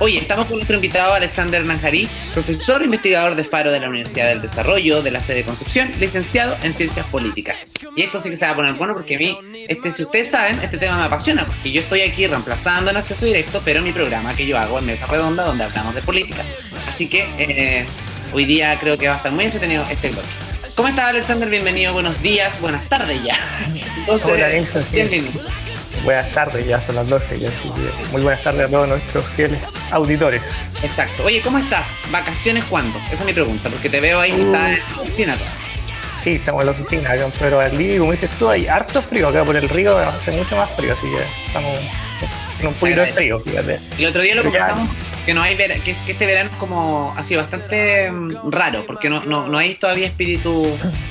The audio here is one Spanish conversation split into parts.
Hoy estamos con nuestro invitado Alexander Nanjarí, profesor e investigador de Faro de la Universidad del Desarrollo de la sede de Concepción, licenciado en Ciencias Políticas. Y esto sí que se va a poner bueno porque a mí, este, si ustedes saben, este tema me apasiona, porque yo estoy aquí reemplazando en acceso directo, pero mi programa que yo hago en Mesa Redonda, donde hablamos de política. Así que eh, hoy día creo que va a estar muy entretenido este bloque. ¿Cómo estás, Alexander? Bienvenido, buenos días, buenas tardes ya. Entonces, Hola, bienvenido. Buenas tardes, ya son las 12. Ya, muy buenas tardes a todos nuestros fieles auditores. Exacto. Oye, ¿cómo estás? ¿Vacaciones cuándo? Esa es mi pregunta, porque te veo ahí que estás en la oficina. Sí, estamos en la oficina, pero al como dices tú, hay harto frío acá por el río, hace mucho más frío, así que estamos en un poquito de frío, fíjate. El otro día lo conversamos que no hay que, este verano como ha sido bastante mm, raro porque no, no, no, hay todavía espíritu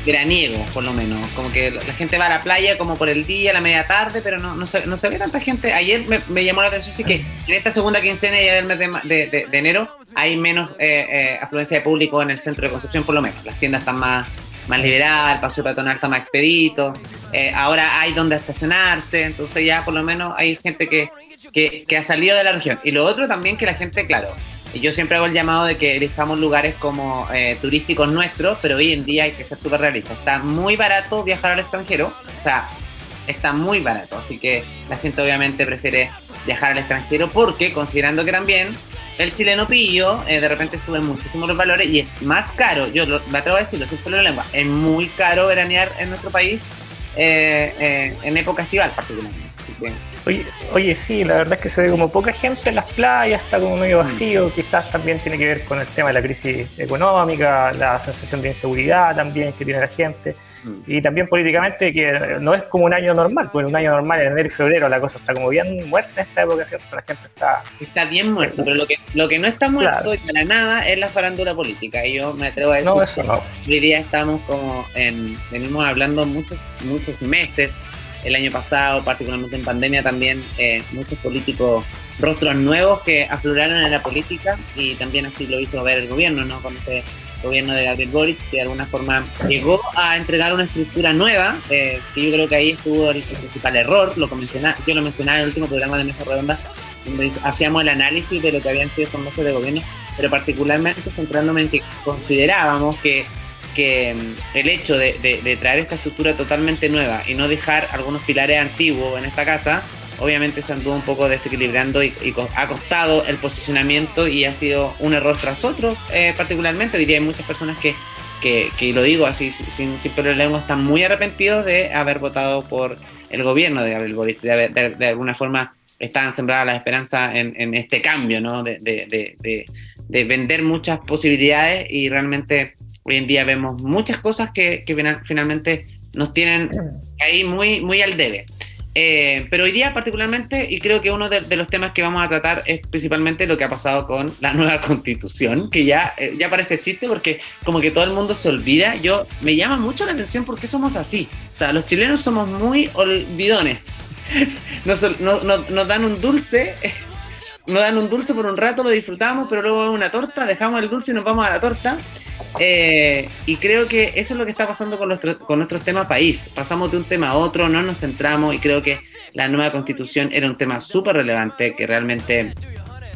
veraniego por lo menos. Como que la gente va a la playa como por el día la media tarde pero no, no, se, no se ve tanta gente. Ayer me, llamó la atención sí que en esta segunda quincena y del mes de, de, de, enero hay menos eh, eh, afluencia de público en el centro de Concepción por lo menos. Las tiendas están más más liberal, el paso peatonal está más expedito, eh, ahora hay donde estacionarse, entonces ya por lo menos hay gente que, que, ha salido de la región. Y lo otro también que la gente, claro, yo siempre hago el llamado de que elijamos lugares como eh, turísticos nuestros, pero hoy en día hay que ser súper realistas. Está muy barato viajar al extranjero, o sea, está muy barato, así que la gente obviamente prefiere viajar al extranjero porque considerando que también el chileno pillo eh, de repente sube muchísimo los valores y es más caro, yo me atrevo a decirlo, sin la lengua, es muy caro veranear en nuestro país eh, en época estival particularmente. Oye, oye, sí, la verdad es que se ve como poca gente en las playas, está como medio mm. vacío, quizás también tiene que ver con el tema de la crisis económica, la sensación de inseguridad también que tiene la gente. Y también políticamente que no es como un año normal, porque un año normal en enero y febrero la cosa está como bien muerta en esta época, ¿cierto? La gente está... Está bien muerto, pero lo que, lo que no está muerto y para nada es la farándula política, y yo me atrevo a decir no, eso no. hoy día estamos como en, venimos hablando muchos, muchos meses el año pasado, particularmente en pandemia también, eh, muchos políticos, rostros nuevos que afloraron en la política y también así lo hizo ver el gobierno, ¿no? Con este gobierno de Gabriel Boric, que de alguna forma llegó a entregar una estructura nueva, eh, que yo creo que ahí estuvo el, principal error, lo mencioné, yo lo mencioné en el último programa de Mesa Redonda, donde hacíamos el análisis de lo que habían sido estos meses de gobierno, pero particularmente centrándome en que considerábamos que que mm, el hecho de, traer esta estructura totalmente nueva y no dejar algunos pilares antiguos en esta casa, obviamente se anduvo un poco desequilibrando y, ha costado el posicionamiento y ha sido un error tras otro, eh, particularmente. Hoy día hay muchas personas que, que, que lo digo así, sin, sin problema, están muy arrepentidos de haber votado por el gobierno de Gabriel Boric, de, de, alguna forma estaban sembradas las esperanzas en, este cambio, ¿no? De, de, vender muchas posibilidades y realmente Hoy en día vemos muchas cosas que, finalmente nos tienen ahí muy, muy al debe. Eh, pero hoy día particularmente, y creo que uno de, los temas que vamos a tratar es principalmente lo que ha pasado con la nueva constitución, que ya, eh, ya parece chiste porque como que todo el mundo se olvida. Yo me llama mucho la atención porque somos así. O sea, los chilenos somos muy olvidones. Nos, nos dan un dulce, nos dan un dulce por un rato, lo disfrutamos, pero luego una torta, dejamos el dulce y nos vamos a la torta. Eh, y creo que eso es lo que está pasando con, nuestro, con nuestros temas país. Pasamos de un tema a otro, no nos centramos y creo que la nueva constitución era un tema súper relevante que realmente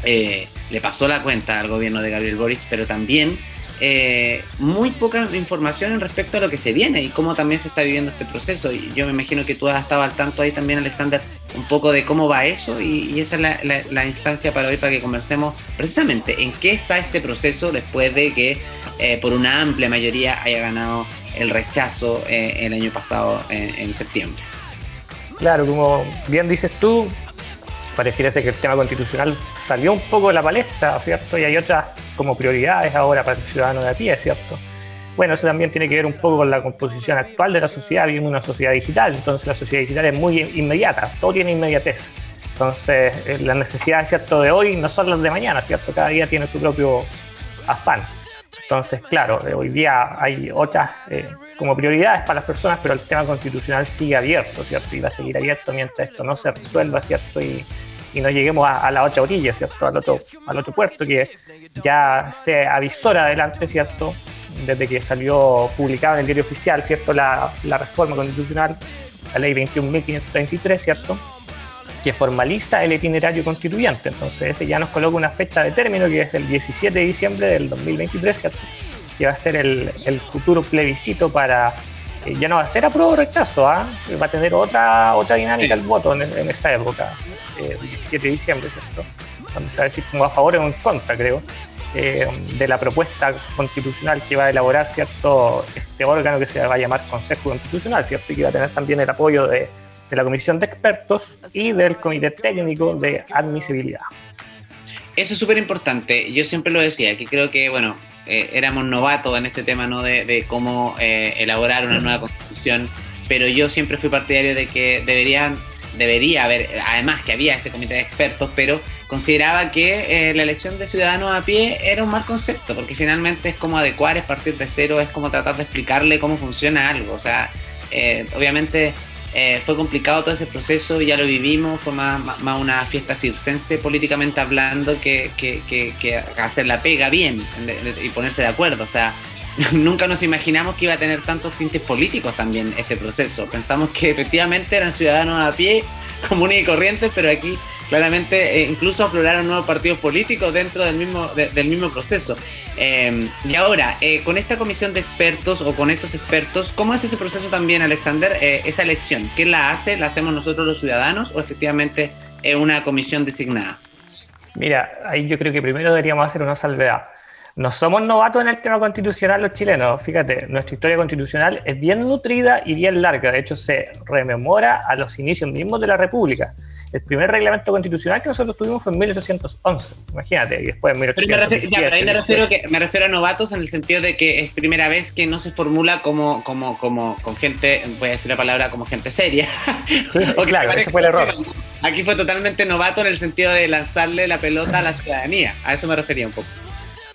eh, le pasó la cuenta al gobierno de Gabriel Boris, pero también eh, muy poca información respecto a lo que se viene y cómo también se está viviendo este proceso. Y yo me imagino que tú has estado al tanto ahí también, Alexander, un poco de cómo va eso y, esa es la, instancia para hoy para que conversemos precisamente en qué está este proceso después de que eh, por una amplia mayoría haya ganado el rechazo eh, el año pasado en, septiembre. Claro, como bien dices tú, pareciera ser que el tema constitucional salió un poco de la palestra, ¿cierto? Y hay otras como prioridades ahora para el ciudadano de a pie, ¿cierto? Bueno, eso también tiene que ver un poco con la composición actual de la sociedad, vivimos una sociedad digital, entonces la sociedad digital es muy inmediata, todo tiene inmediatez. Entonces, eh, las necesidades ¿cierto? de hoy no son las de mañana, ¿cierto? Cada día tiene su propio afán. Entonces, claro, eh, hoy día hay otras eh, como prioridades para las personas, pero el tema constitucional sigue abierto, ¿cierto? Y va a seguir abierto mientras esto no se resuelva, ¿cierto? Y, y no lleguemos a, la otra orilla, ¿cierto? Al otro, al otro puerto que ya se avisora adelante, ¿cierto? Desde que salió publicada en el diario oficial, ¿cierto? La, la reforma constitucional, la ley 21.533, ¿cierto? que formaliza el itinerario constituyente. Entonces ese ya nos coloca una fecha de término que es el 17 de diciembre del 2023, que va a ser el, futuro plebiscito para... Eh, ya no va a ser apruebo o rechazo, ¿ah? va a tener otra otra dinámica el voto en, esa época, el 17 de diciembre, ¿cierto? Donde se va a decir como a favor o en contra, creo. Eh, de la propuesta constitucional que va a elaborar cierto este órgano que se va a llamar Consejo Constitucional, cierto y que va a tener también el apoyo de, de la Comisión de Expertos y del Comité Técnico de Admisibilidad. Eso es súper importante. Yo siempre lo decía, que creo que, bueno, eh, éramos novatos en este tema, ¿no? De, cómo eh, elaborar una nueva constitución, pero yo siempre fui partidario de que deberían, debería haber, además que había este comité de expertos, pero consideraba que eh, la elección de ciudadanos a pie era un mal concepto, porque finalmente es como adecuar, es partir de cero, es como tratar de explicarle cómo funciona algo. O sea, obviamente eh, fue complicado todo ese proceso, ya lo vivimos, fue más, una fiesta circense políticamente hablando que, que, hacer la pega bien y ponerse de acuerdo. O sea, nunca nos imaginamos que iba a tener tantos tintes políticos también este proceso. Pensamos que efectivamente eran ciudadanos a pie, comunes y corrientes, pero aquí claramente eh, incluso afloraron nuevos partidos políticos dentro del mismo, del mismo proceso. Em, y ahora, eh, con esta comisión de expertos o con estos expertos, ¿cómo es ese proceso también, Alexander? Eh, esa elección, ¿quién la hace? ¿La hacemos nosotros los ciudadanos o efectivamente es una comisión designada? Mira, ahí yo creo que primero deberíamos hacer una salvedad. No somos novatos en el tema constitucional los chilenos. Fíjate, nuestra historia constitucional es bien nutrida y bien larga. De hecho, se rememora a los inicios mismos de la República el primer reglamento constitucional que nosotros tuvimos fue en 1811, imagínate, y después en 1817. ahí me refiero, que, me refiero a novatos en el sentido de que es primera vez que no se formula como, como, como con gente, voy a decir la palabra como gente seria. claro, ese fue el error. Aquí fue totalmente novato en el sentido de lanzarle la pelota a la ciudadanía, a eso me refería un poco.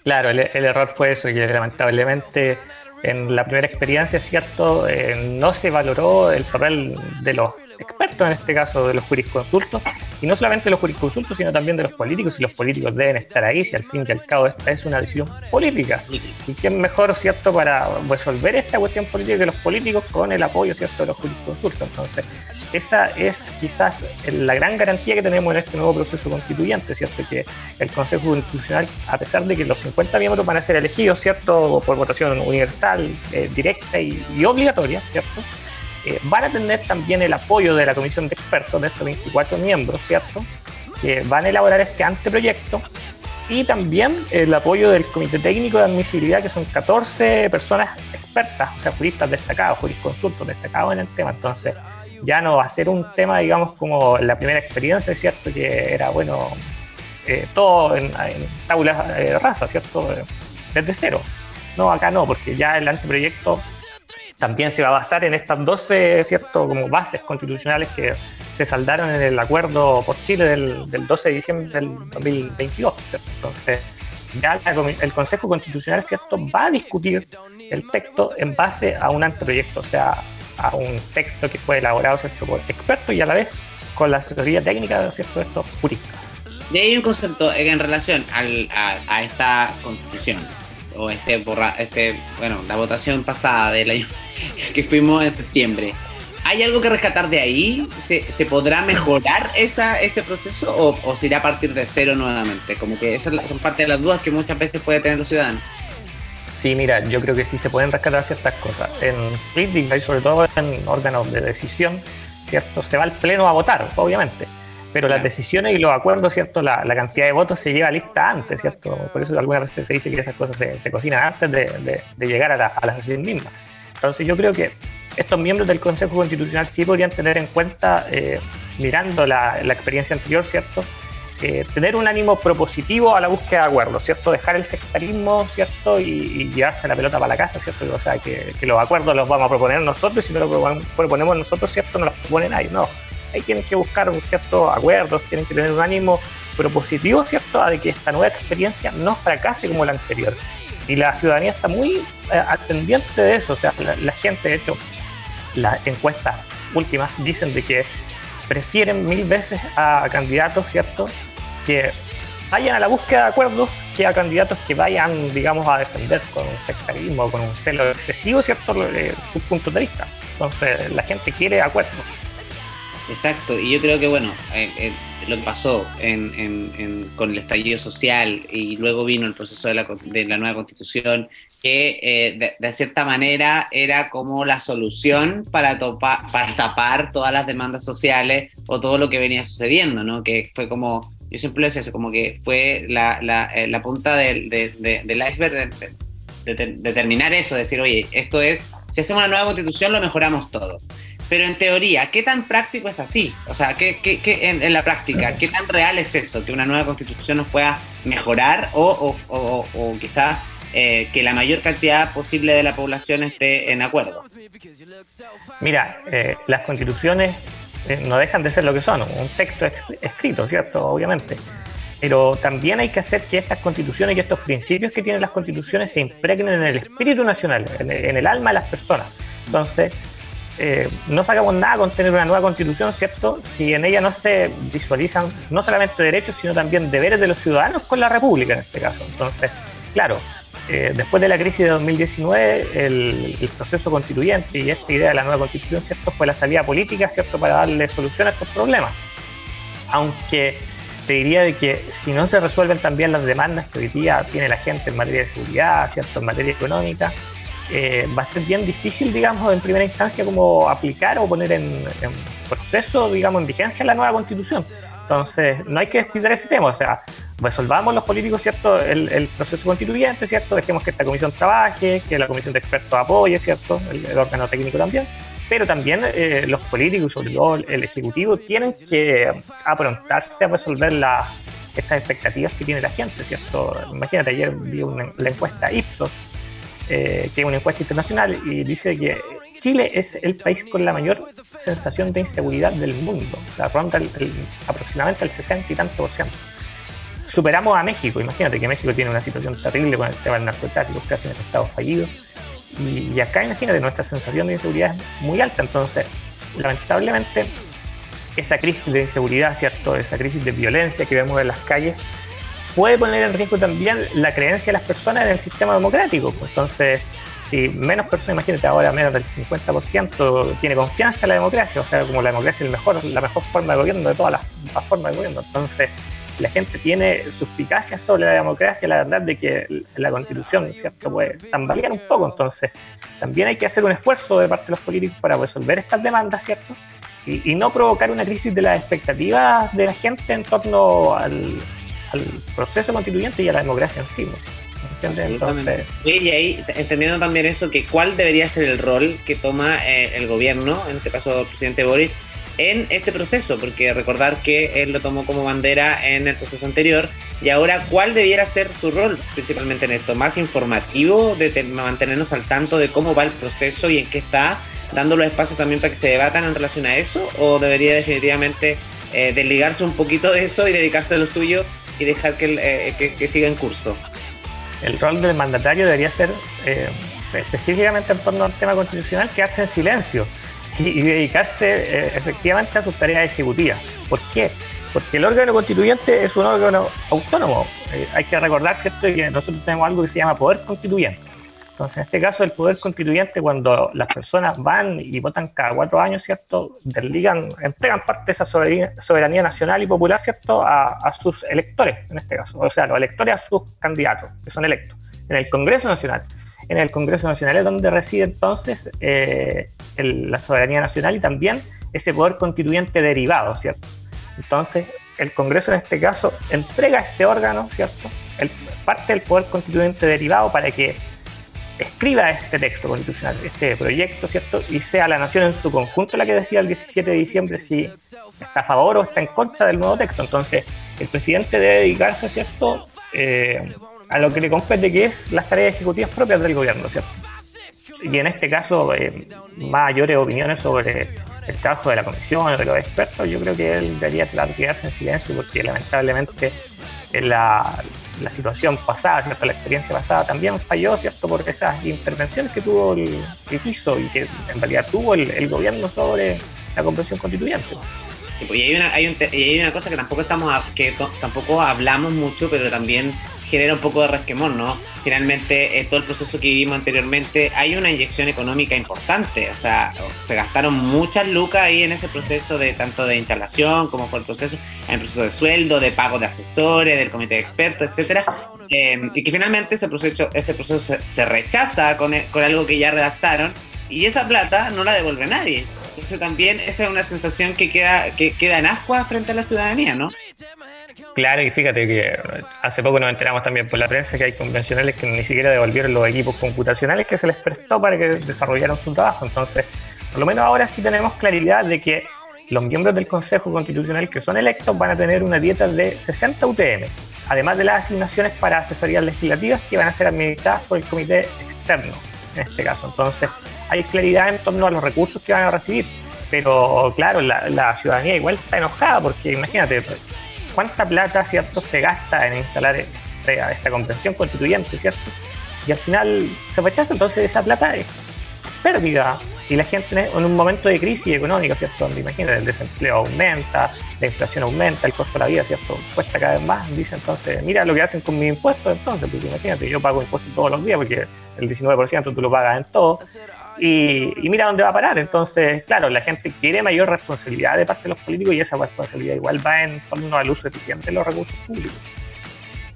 Claro, el, error fue eso, que lamentablemente en la primera experiencia, ¿cierto? Eh, no se valoró el papel de los expertos, en este caso de los jurisconsultos, y no solamente de los jurisconsultos, sino también de los políticos, y los políticos deben estar ahí, si al fin y al cabo esta es una decisión política. ¿Y quién mejor, cierto, para resolver esta cuestión política que los políticos con el apoyo, cierto, de los jurisconsultos? Entonces, esa es quizás la gran garantía que tenemos en este nuevo proceso constituyente, ¿cierto? Que el Consejo Constitucional, a pesar de que los 50 miembros van a ser elegidos, ¿cierto? Por votación universal, eh, directa y, y obligatoria, ¿cierto? Eh, van a tener también el apoyo de la comisión de expertos de estos 24 miembros, ¿cierto? Que van a elaborar este anteproyecto y también el apoyo del comité técnico de admisibilidad, que son 14 personas expertas, o sea, juristas destacados, jurisconsultos destacados en el tema. Entonces, ya no va a ser un tema, digamos, como la primera experiencia, ¿cierto? Que era, bueno, eh, todo en, en tablas eh, rasa, ¿cierto? Desde cero. No, acá no, porque ya el anteproyecto también se va a basar en estas 12 ¿cierto? como bases constitucionales que se saldaron en el acuerdo por Chile del, 12 de diciembre del 2022. Entonces, ya el Consejo Constitucional ¿cierto? va a discutir el texto en base a un anteproyecto, o sea, a un texto que fue elaborado ¿cierto? por expertos y a la vez con la asesoría técnica ¿cierto? de estos juristas. Y hay un concepto en relación a, esta constitución, o este, este, bueno, la votación pasada del año que fuimos en septiembre. ¿Hay algo que rescatar de ahí? ¿Se, se podrá mejorar esa, ese proceso o, o, se irá a partir de cero nuevamente? Como que esa es parte de las dudas que muchas veces puede tener los ciudadanos. Sí, mira, yo creo que sí se pueden rescatar ciertas cosas. En política y sobre todo en órganos de decisión, ¿cierto? Se va al pleno a votar, obviamente. Pero las decisiones y los acuerdos, ¿cierto? La, la, cantidad de votos se lleva lista antes, ¿cierto? Por eso algunas veces se dice que esas cosas se, se cocinan antes de, de, de llegar a la, a la sesión misma. Entonces yo creo que estos miembros del Consejo Constitucional sí podrían tener en cuenta, eh, mirando la, experiencia anterior, ¿cierto? Eh, tener un ánimo propositivo a la búsqueda de acuerdos, ¿cierto? Dejar el sectarismo, ¿cierto? Y, llevarse la pelota para la casa, ¿cierto? O sea, que, los acuerdos los vamos a proponer nosotros y si no los proponemos nosotros, ¿cierto? No los proponen nadie, no. Ahí tienen que buscar ciertos acuerdos, tienen que tener un ánimo propositivo, ¿cierto? A de que esta nueva experiencia no fracase como la anterior y la ciudadanía está muy eh, atendiente de eso. O sea, la, gente, de hecho, las encuestas últimas dicen de que prefieren mil veces a candidatos, ¿cierto? Que vayan a la búsqueda de acuerdos que a candidatos que vayan, digamos, a defender con un sectarismo, con un celo excesivo, ¿cierto? Sus puntos de vista. Entonces, la gente quiere acuerdos. Exacto, y yo creo que bueno, eh, eh, lo que pasó con el estallido social y luego vino el proceso de la, nueva constitución, que eh, de, cierta manera era como la solución para, para tapar todas las demandas sociales o todo lo que venía sucediendo, ¿no? Que fue como, yo siempre lo decía, como que fue la, la, punta del, del iceberg de, de terminar eso, decir, oye, esto es, si hacemos una nueva constitución lo mejoramos todo. Pero en teoría, ¿qué tan práctico es así? O sea, ¿qué, en, la práctica, qué tan real es eso? Que una nueva constitución nos pueda mejorar o, o, o, quizá eh, que la mayor cantidad posible de la población esté en acuerdo. Mira, eh, las constituciones eh, no dejan de ser lo que son, un texto escrito, ¿cierto? Obviamente. Pero también hay que hacer que estas constituciones y estos principios que tienen las constituciones se impregnen en el espíritu nacional, en el alma de las personas. Entonces, eh, no sacamos nada con tener una nueva constitución, ¿cierto? Si en ella no se visualizan no solamente derechos, sino también deberes de los ciudadanos con la República en este caso. Entonces, claro, eh, después de la crisis de 2019, el, proceso constituyente y esta idea de la nueva constitución, ¿cierto? Fue la salida política, ¿cierto? Para darle solución a estos problemas. Aunque te diría de que si no se resuelven también las demandas que hoy día tiene la gente en materia de seguridad, ¿cierto? En materia económica, eh, va a ser bien difícil, digamos, en primera instancia, como aplicar o poner en, proceso, digamos, en vigencia la nueva constitución. Entonces, no hay que descuidar ese tema, o sea, resolvamos los políticos, ¿cierto?, el, proceso constituyente, ¿cierto?, dejemos que esta comisión trabaje, que la comisión de expertos apoye, ¿cierto?, el, órgano técnico también, pero también eh, los políticos, sobre todo el Ejecutivo, tienen que aprontarse a resolver las estas expectativas que tiene la gente, ¿cierto? Imagínate, ayer vi una, la encuesta Ipsos, eh, que es una encuesta internacional, y dice que Chile es el país con la mayor sensación de inseguridad del mundo, o sea, ronda aproximadamente el 60 y tanto por ciento. Superamos a México, imagínate que México tiene una situación terrible con el tema del narcotráfico, casi el estado fallido, y, y acá imagínate, nuestra sensación de inseguridad es muy alta, entonces, lamentablemente, esa crisis de inseguridad, ¿cierto? Esa crisis de violencia que vemos en las calles, puede poner en riesgo también la creencia de las personas en el sistema democrático. Pues. Entonces, si menos personas, imagínate ahora menos del 50% tiene confianza en la democracia, o sea, como la democracia es el mejor, la mejor forma de gobierno de todas las, formas de gobierno. Entonces, si la gente tiene suspicacias sobre la democracia, la verdad de que la constitución, ¿cierto?, puede tambalear un poco. Entonces, también hay que hacer un esfuerzo de parte de los políticos para resolver estas demandas, ¿cierto? Y, y no provocar una crisis de las expectativas de la gente en torno al, al proceso constituyente y a la democracia en sí. Entonces... Y ahí, entendiendo también eso, que cuál debería ser el rol que toma eh, el gobierno, en este caso el presidente Boric, en este proceso, porque recordar que él lo tomó como bandera en el proceso anterior, y ahora cuál debiera ser su rol principalmente en esto, más informativo, de mantenernos al tanto de cómo va el proceso y en qué está, dando los espacios también para que se debatan en relación a eso, o debería definitivamente eh, desligarse un poquito de eso y dedicarse a lo suyo y dejar eh, que, que, siga en curso. El rol del mandatario debería ser, eh, específicamente en torno al tema constitucional, quedarse en silencio y, dedicarse eh, efectivamente a sus tareas ejecutivas. ¿Por qué? Porque el órgano constituyente es un órgano autónomo. hay que recordar, ¿cierto?, que nosotros tenemos algo que se llama poder constituyente entonces, en este caso, el poder constituyente, cuando las personas van y votan cada cuatro años, ¿cierto?, desligan, entregan parte de esa soberanía, nacional y popular, ¿cierto?, a, sus electores, en este caso, o sea, los electores a sus candidatos, que son electos, en el Congreso Nacional. En el Congreso Nacional es donde reside entonces eh, la soberanía nacional y también ese poder constituyente derivado, ¿cierto? Entonces, el Congreso en este caso entrega a este órgano, ¿cierto? El, parte del poder constituyente derivado para que escriba este texto constitucional, este proyecto, ¿cierto? Y sea la nación en su conjunto la que decida el 17 de diciembre si está a favor o está en contra del nuevo texto. Entonces, el presidente debe dedicarse, ¿cierto? Eh, a lo que le compete, que es las tareas ejecutivas propias del gobierno, ¿cierto? Y en este caso, eh, mayores opiniones sobre el trabajo de la comisión o de los expertos, yo creo que él debería quedarse en silencio porque lamentablemente la, la situación pasada, ¿cierto? La experiencia pasada también falló, ¿cierto? Por esas intervenciones que tuvo el, que hizo y que en realidad tuvo el, gobierno sobre la convención constituyente. Sí, pues y hay una, hay, un, y hay una cosa que tampoco estamos que tampoco hablamos mucho, pero también genera un poco de resquemón, ¿no? Finalmente, eh, todo el proceso que vivimos anteriormente, hay una inyección económica importante, o sea, se gastaron muchas lucas ahí en ese proceso de tanto de instalación como por el proceso, el proceso de sueldo, de pago de asesores, del comité de expertos, etcétera, eh, y que finalmente ese proceso, ese proceso se, rechaza con, con algo que ya redactaron y esa plata no la devuelve nadie. Entonces también esa es una sensación que queda, que queda en ascuas frente a la ciudadanía, ¿no? Claro, y fíjate que hace poco nos enteramos también por la prensa que hay convencionales que ni siquiera devolvieron los equipos computacionales que se les prestó para que desarrollaran su trabajo. Entonces, por lo menos ahora sí tenemos claridad de que los miembros del Consejo Constitucional que son electos van a tener una dieta de 60 UTM, además de las asignaciones para asesorías legislativas que van a ser administradas por el comité externo, en este caso. Entonces, hay claridad en torno a los recursos que van a recibir. Pero claro, la, ciudadanía igual está enojada porque imagínate cuánta plata cierto se gasta en instalar esta, esta convención constituyente, ¿cierto? Y al final se rechaza, entonces esa plata es pérdida y la gente en un momento de crisis económica, ¿cierto? Donde imagínate, el desempleo aumenta, la inflación aumenta, el costo de la vida, ¿cierto? Cuesta cada vez más. Dice entonces, mira lo que hacen con mis impuestos, entonces, porque imagínate, yo pago impuestos todos los días porque el 19% tú lo pagas en todo. Y, mira dónde va a parar. Entonces, claro, la gente quiere mayor responsabilidad de parte de los políticos y esa responsabilidad igual va en torno al uso eficiente de los recursos públicos.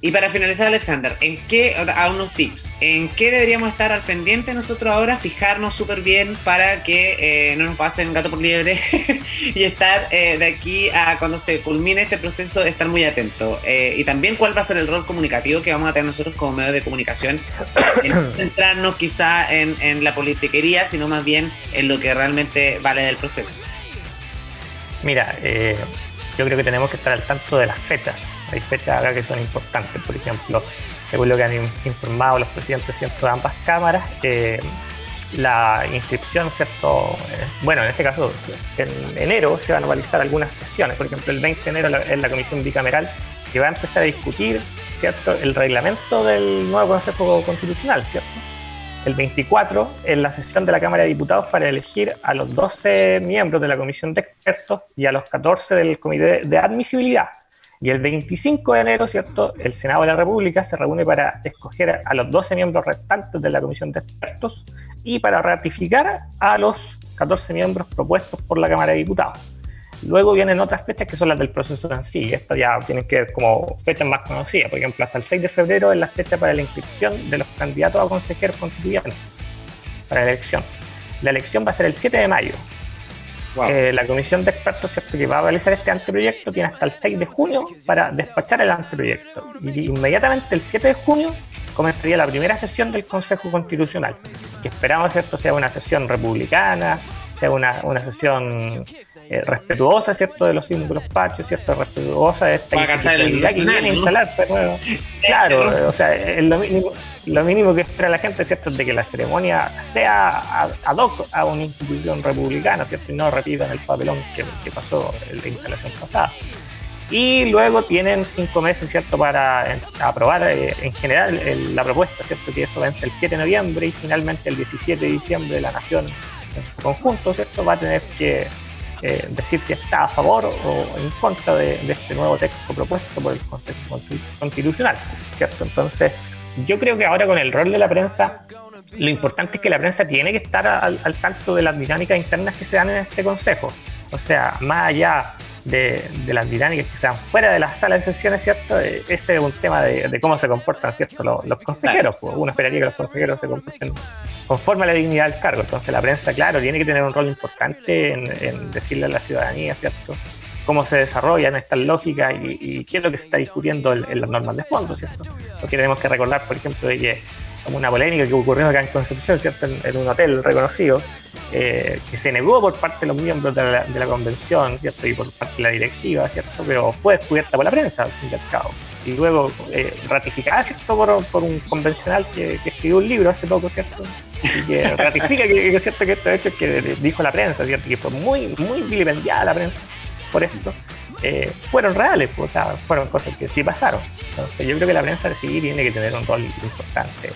Y para finalizar, Alexander, ¿en qué, a unos tips, en qué deberíamos estar al pendiente nosotros ahora, fijarnos súper bien para que eh, no nos pasen gato por liebre y estar eh, de aquí a cuando se culmine este proceso, estar muy atento? Eh, y también cuál va a ser el rol comunicativo que vamos a tener nosotros como medio de comunicación, en centrarnos quizá en, en la politiquería, sino más bien en lo que realmente vale del proceso. Mira, yo creo que tenemos que estar al tanto de las fechas hay fechas acá que son importantes, por ejemplo, según lo que han informado los presidentes de ambas cámaras, eh, la inscripción, ¿cierto? Eh, bueno, en este caso, en enero se van a realizar algunas sesiones, por ejemplo, el 20 de enero en la comisión bicameral que va a empezar a discutir, ¿cierto?, el reglamento del nuevo Consejo Constitucional, ¿cierto? El 24 en la sesión de la Cámara de Diputados para elegir a los 12 miembros de la comisión de expertos y a los 14 del comité de admisibilidad. Y el 25 de enero, ¿cierto? El Senado de la República se reúne para escoger a los 12 miembros restantes de la Comisión de Expertos y para ratificar a los 14 miembros propuestos por la Cámara de Diputados. Luego vienen otras fechas que son las del proceso en sí. Estas ya tienen que ver como fechas más conocidas. Por ejemplo, hasta el 6 de febrero es la fecha para la inscripción de los candidatos a consejeros constituyentes para la elección. La elección va a ser el 7 de mayo. Eh, la comisión de expertos que va a realizar este anteproyecto tiene hasta el 6 de junio para despachar el anteproyecto. Y inmediatamente el 7 de junio comenzaría la primera sesión del Consejo Constitucional, que esperamos ¿cierto? sea una sesión republicana, sea una, una sesión eh, respetuosa ¿cierto? de los símbolos patrios, ¿cierto? respetuosa de esta institucionalidad que viene a instalarse. claro, o sea, es lo mínimo, lo mínimo que espera la gente, ¿cierto?, es de que la ceremonia sea ad hoc a una institución republicana, ¿cierto?, y no repitan el papelón que, pasó en la instalación pasada. Y luego tienen cinco meses, ¿cierto?, para aprobar eh, en general la propuesta, ¿cierto?, que eso vence el 7 de noviembre y finalmente el 17 de diciembre la Nación en su conjunto, ¿cierto?, va a tener que eh, decir si está a favor o en contra de, este nuevo texto propuesto por el Consejo Constitucional, ¿cierto? Entonces, yo creo que ahora con el rol de la prensa, lo importante es que la prensa tiene que estar al, tanto de las dinámicas internas que se dan en este consejo. O sea, más allá de, las dinámicas que se dan fuera de las salas de sesiones, ¿cierto? Eh, ese es un tema de, cómo se comportan, ¿cierto? Los, consejeros. Pues, uno esperaría que los consejeros se comporten conforme a la dignidad del cargo. Entonces la prensa, claro, tiene que tener un rol importante en decirle a la ciudadanía, ¿cierto? cómo se desarrollan estas lógicas y, qué es lo que se está discutiendo en, las normas de fondo, ¿cierto? Porque tenemos que recordar, por ejemplo, de que una polémica que ocurrió acá en Concepción, ¿cierto? En, un hotel reconocido, eh, que se negó por parte de los miembros de la, convención, ¿cierto? Y por parte de la directiva, ¿cierto? Pero fue descubierta por la prensa, al fin y al cabo. Y luego eh, ratificada, ¿cierto? Por, un convencional que, escribió un libro hace poco, ¿cierto? Y que ratifica que, ¿cierto? que estos hechos que dijo la prensa, ¿cierto? Que fue muy, muy vilipendiada la prensa por esto, eh, fueron reales, pues, o sea, fueron cosas que sí pasaron. Entonces yo creo que la prensa sí tiene que tener un rol importante,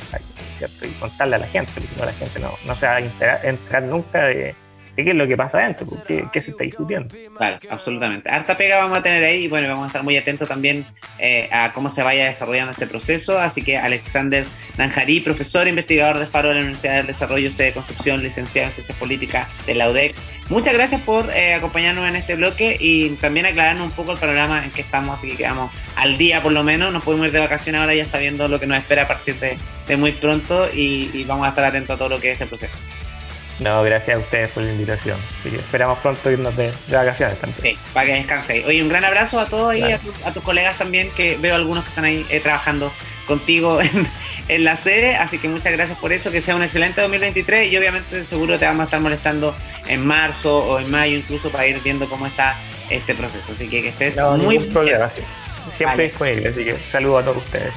¿cierto? Y contarle a la gente, porque si no la gente no, no se va a enterar, nunca de, de qué es lo que pasa adentro, qué, qué, se está discutiendo. Claro, absolutamente. Harta pega vamos a tener ahí y bueno, vamos a estar muy atentos también eh, a cómo se vaya desarrollando este proceso. Así que Alexander Nanjarí, profesor investigador de Faro de la Universidad del Desarrollo C de Concepción, licenciado en Ciencias Políticas de la UDEC. Muchas gracias por eh, acompañarnos en este bloque y también aclararnos un poco el panorama en que estamos, así que quedamos al día por lo menos. Nos podemos ir de vacaciones ahora ya sabiendo lo que nos espera a partir de, muy pronto y vamos a estar atentos a todo lo que es el proceso. No, gracias a ustedes por la invitación. Así que esperamos pronto irnos de, vacaciones también. Sí, para que descanséis. Oye, un gran abrazo a todos y a, tus colegas también, que veo algunos que están ahí eh, trabajando contigo en, la sede. Así que muchas gracias por eso. Que sea un excelente 2023 y obviamente seguro te vamos a estar molestando en marzo o en mayo incluso para ir viendo cómo está este proceso. Así que que estés muy problema, Siempre disponible. Así que saludo a todos ustedes.